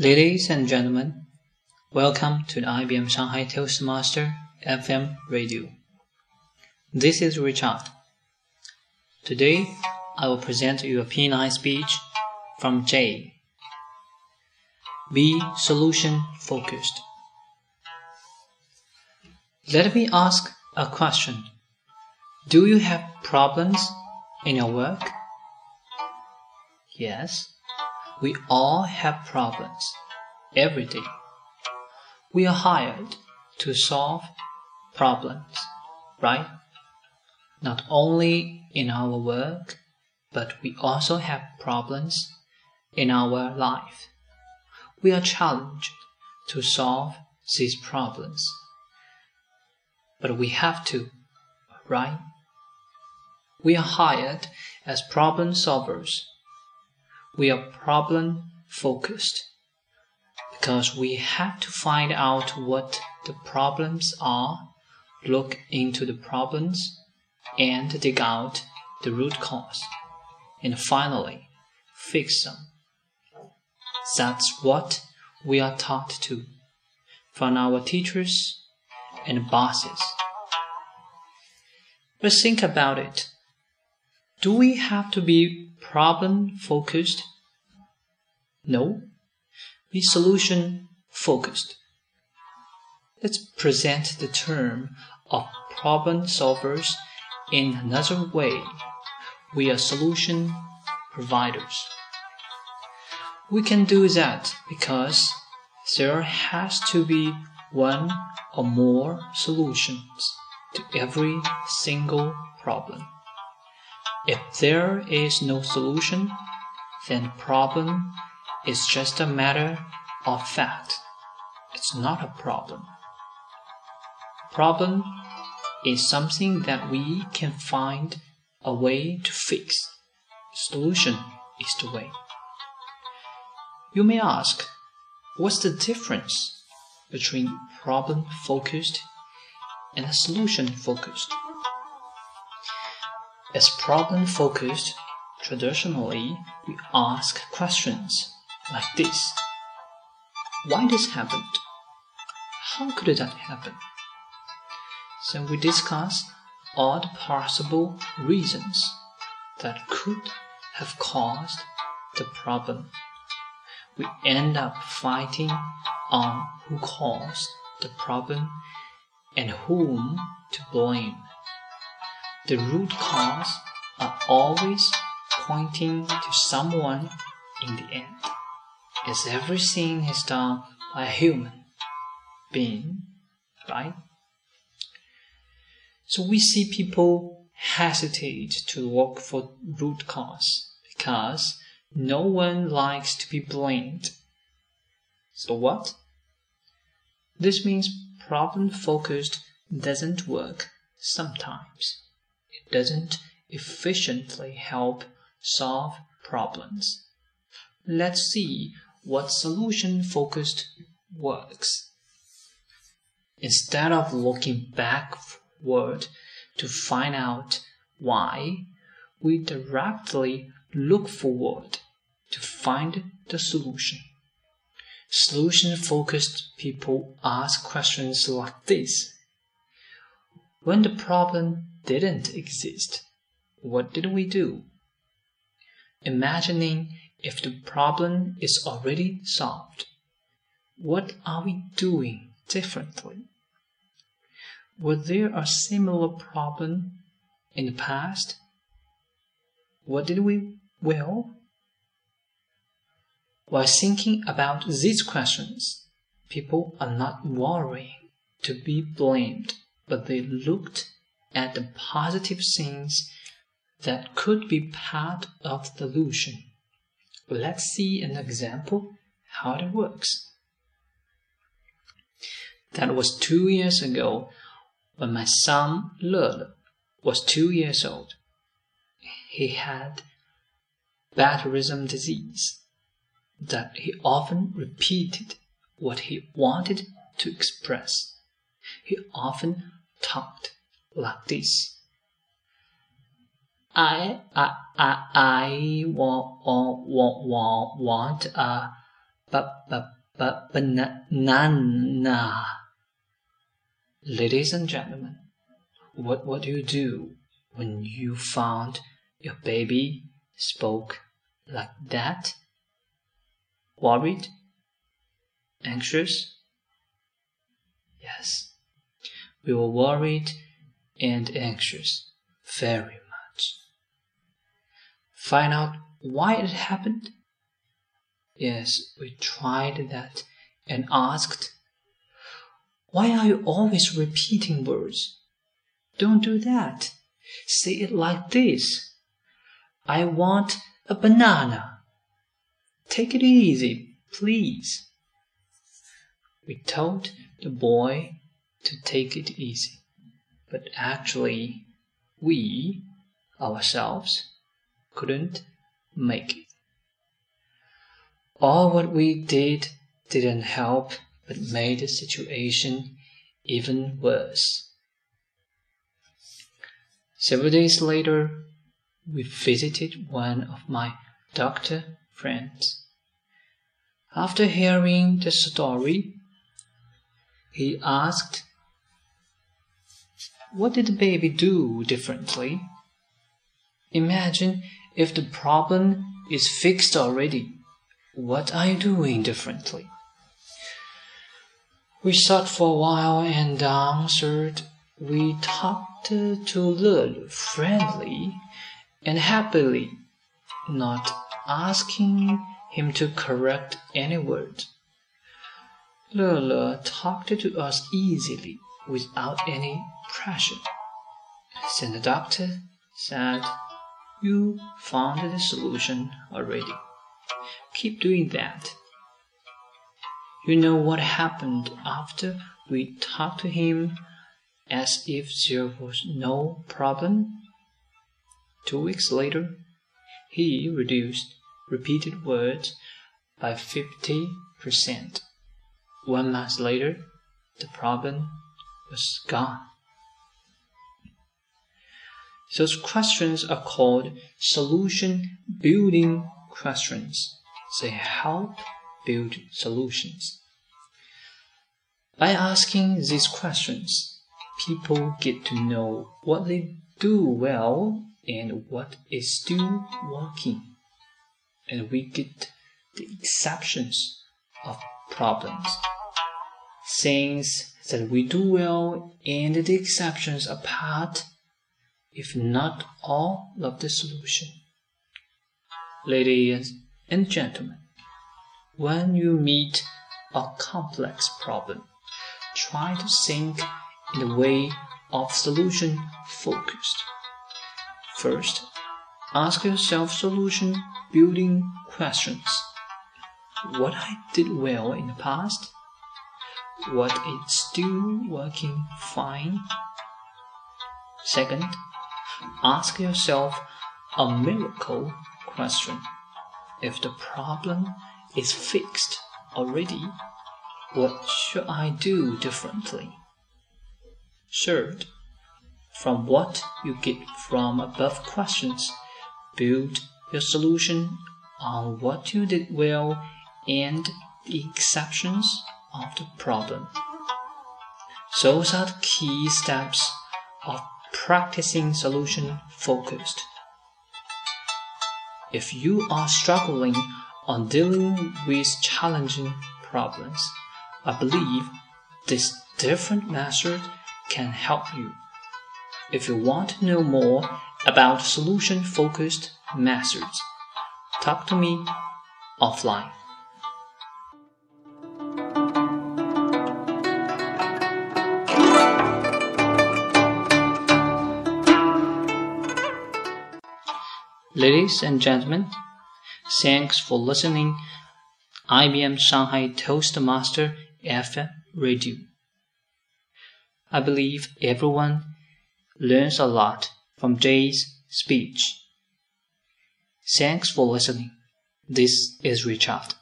Ladies and gentlemen, welcome to the IBM Shanghai Toastmaster FM radio. This is Richard. Today, I will present you a P9 speech from Jay. Be solution focused. Let me ask a question. Do you have problems in your work? Yes, we all have problems every day. We are hired to solve problems, right? Not only in our work, but we also have problems in our life. We are challenged to solve these problems. But we have to, right? We are hired as problem solvers. We are problem focused because we have to find out what the problems are, look into the problems, and dig out the root cause, and finally fix them. That's what we are taught to from our teachers and bosses. But think about it. Do we have to be problem focused? No. Be solution focused. Let's present the term of problem solvers in another way. We are solution providers. We can do that because there has to be one or more solutions to every single problem. If there is no solution, then problem is just a matter of fact. It's not a problem. Problem is something that we can find a way to fix. Solution is the way. You may ask, what's the difference between problem focused and solution focused? As problem focused, traditionally we ask questions like this Why this happened? How could that happen? Then we discuss all the possible reasons that could have caused the problem we end up fighting on who caused the problem and whom to blame. The root cause are always pointing to someone in the end, as everything is done by a human being, right? So we see people hesitate to look for root cause because no one likes to be blamed. So what? This means problem focused doesn't work sometimes. Doesn't efficiently help solve problems. Let's see what solution focused works. Instead of looking backward to find out why, we directly look forward to find the solution. Solution focused people ask questions like this When the problem didn't exist, what did we do? Imagining if the problem is already solved, what are we doing differently? Was there a similar problem in the past? What did we well? While thinking about these questions, people are not worrying to be blamed, but they looked at the positive things that could be part of the illusion. Let's see an example how it works. That was two years ago when my son Le was two years old. He had Batarism disease, that he often repeated what he wanted to express. He often talked like this. I I I I want want want want want a banana. Ladies and gentlemen, what would you do when you found your baby spoke like that? Worried? Anxious? Yes, we were worried and anxious very much. Find out why it happened? Yes, we tried that and asked, Why are you always repeating words? Don't do that. Say it like this I want a banana. Take it easy, please. We told the boy to take it easy, but actually, we ourselves couldn't make it. All what we did didn't help but made the situation even worse. Several days later, we visited one of my doctor friends. After hearing the story, he asked, What did the baby do differently? Imagine if the problem is fixed already. What are you doing differently? We sat for a while and answered. We talked to Lulu friendly and happily, not asking him to correct any word. Lulu talked to us easily without any pressure. Then the doctor said, You found the solution already. Keep doing that. You know what happened after we talked to him as if there was no problem? Two weeks later, he reduced repeated words by 50%. One month later, the problem was gone. Those questions are called solution building questions. They help build solutions. By asking these questions, people get to know what they do well and what is still working. And we get the exceptions of problems. Things that we do well and the exceptions are part, if not all, of the solution. Ladies and gentlemen, when you meet a complex problem, try to think in the way of solution focused. First, ask yourself solution building questions. What I did well in the past? What is still working fine? Second, ask yourself a miracle question. If the problem is fixed already, what should I do differently? Third, from what you get from above questions, build your solution on what you did well and the exceptions of the problem. Those are the key steps of practicing solution focused. If you are struggling on dealing with challenging problems. I believe this different method can help you. If you want to know more about solution focused methods, talk to me offline. Ladies and gentlemen, Thanks for listening. IBM Shanghai Toastmaster FM Radio. I believe everyone learns a lot from Jay's speech. Thanks for listening. This is Richard.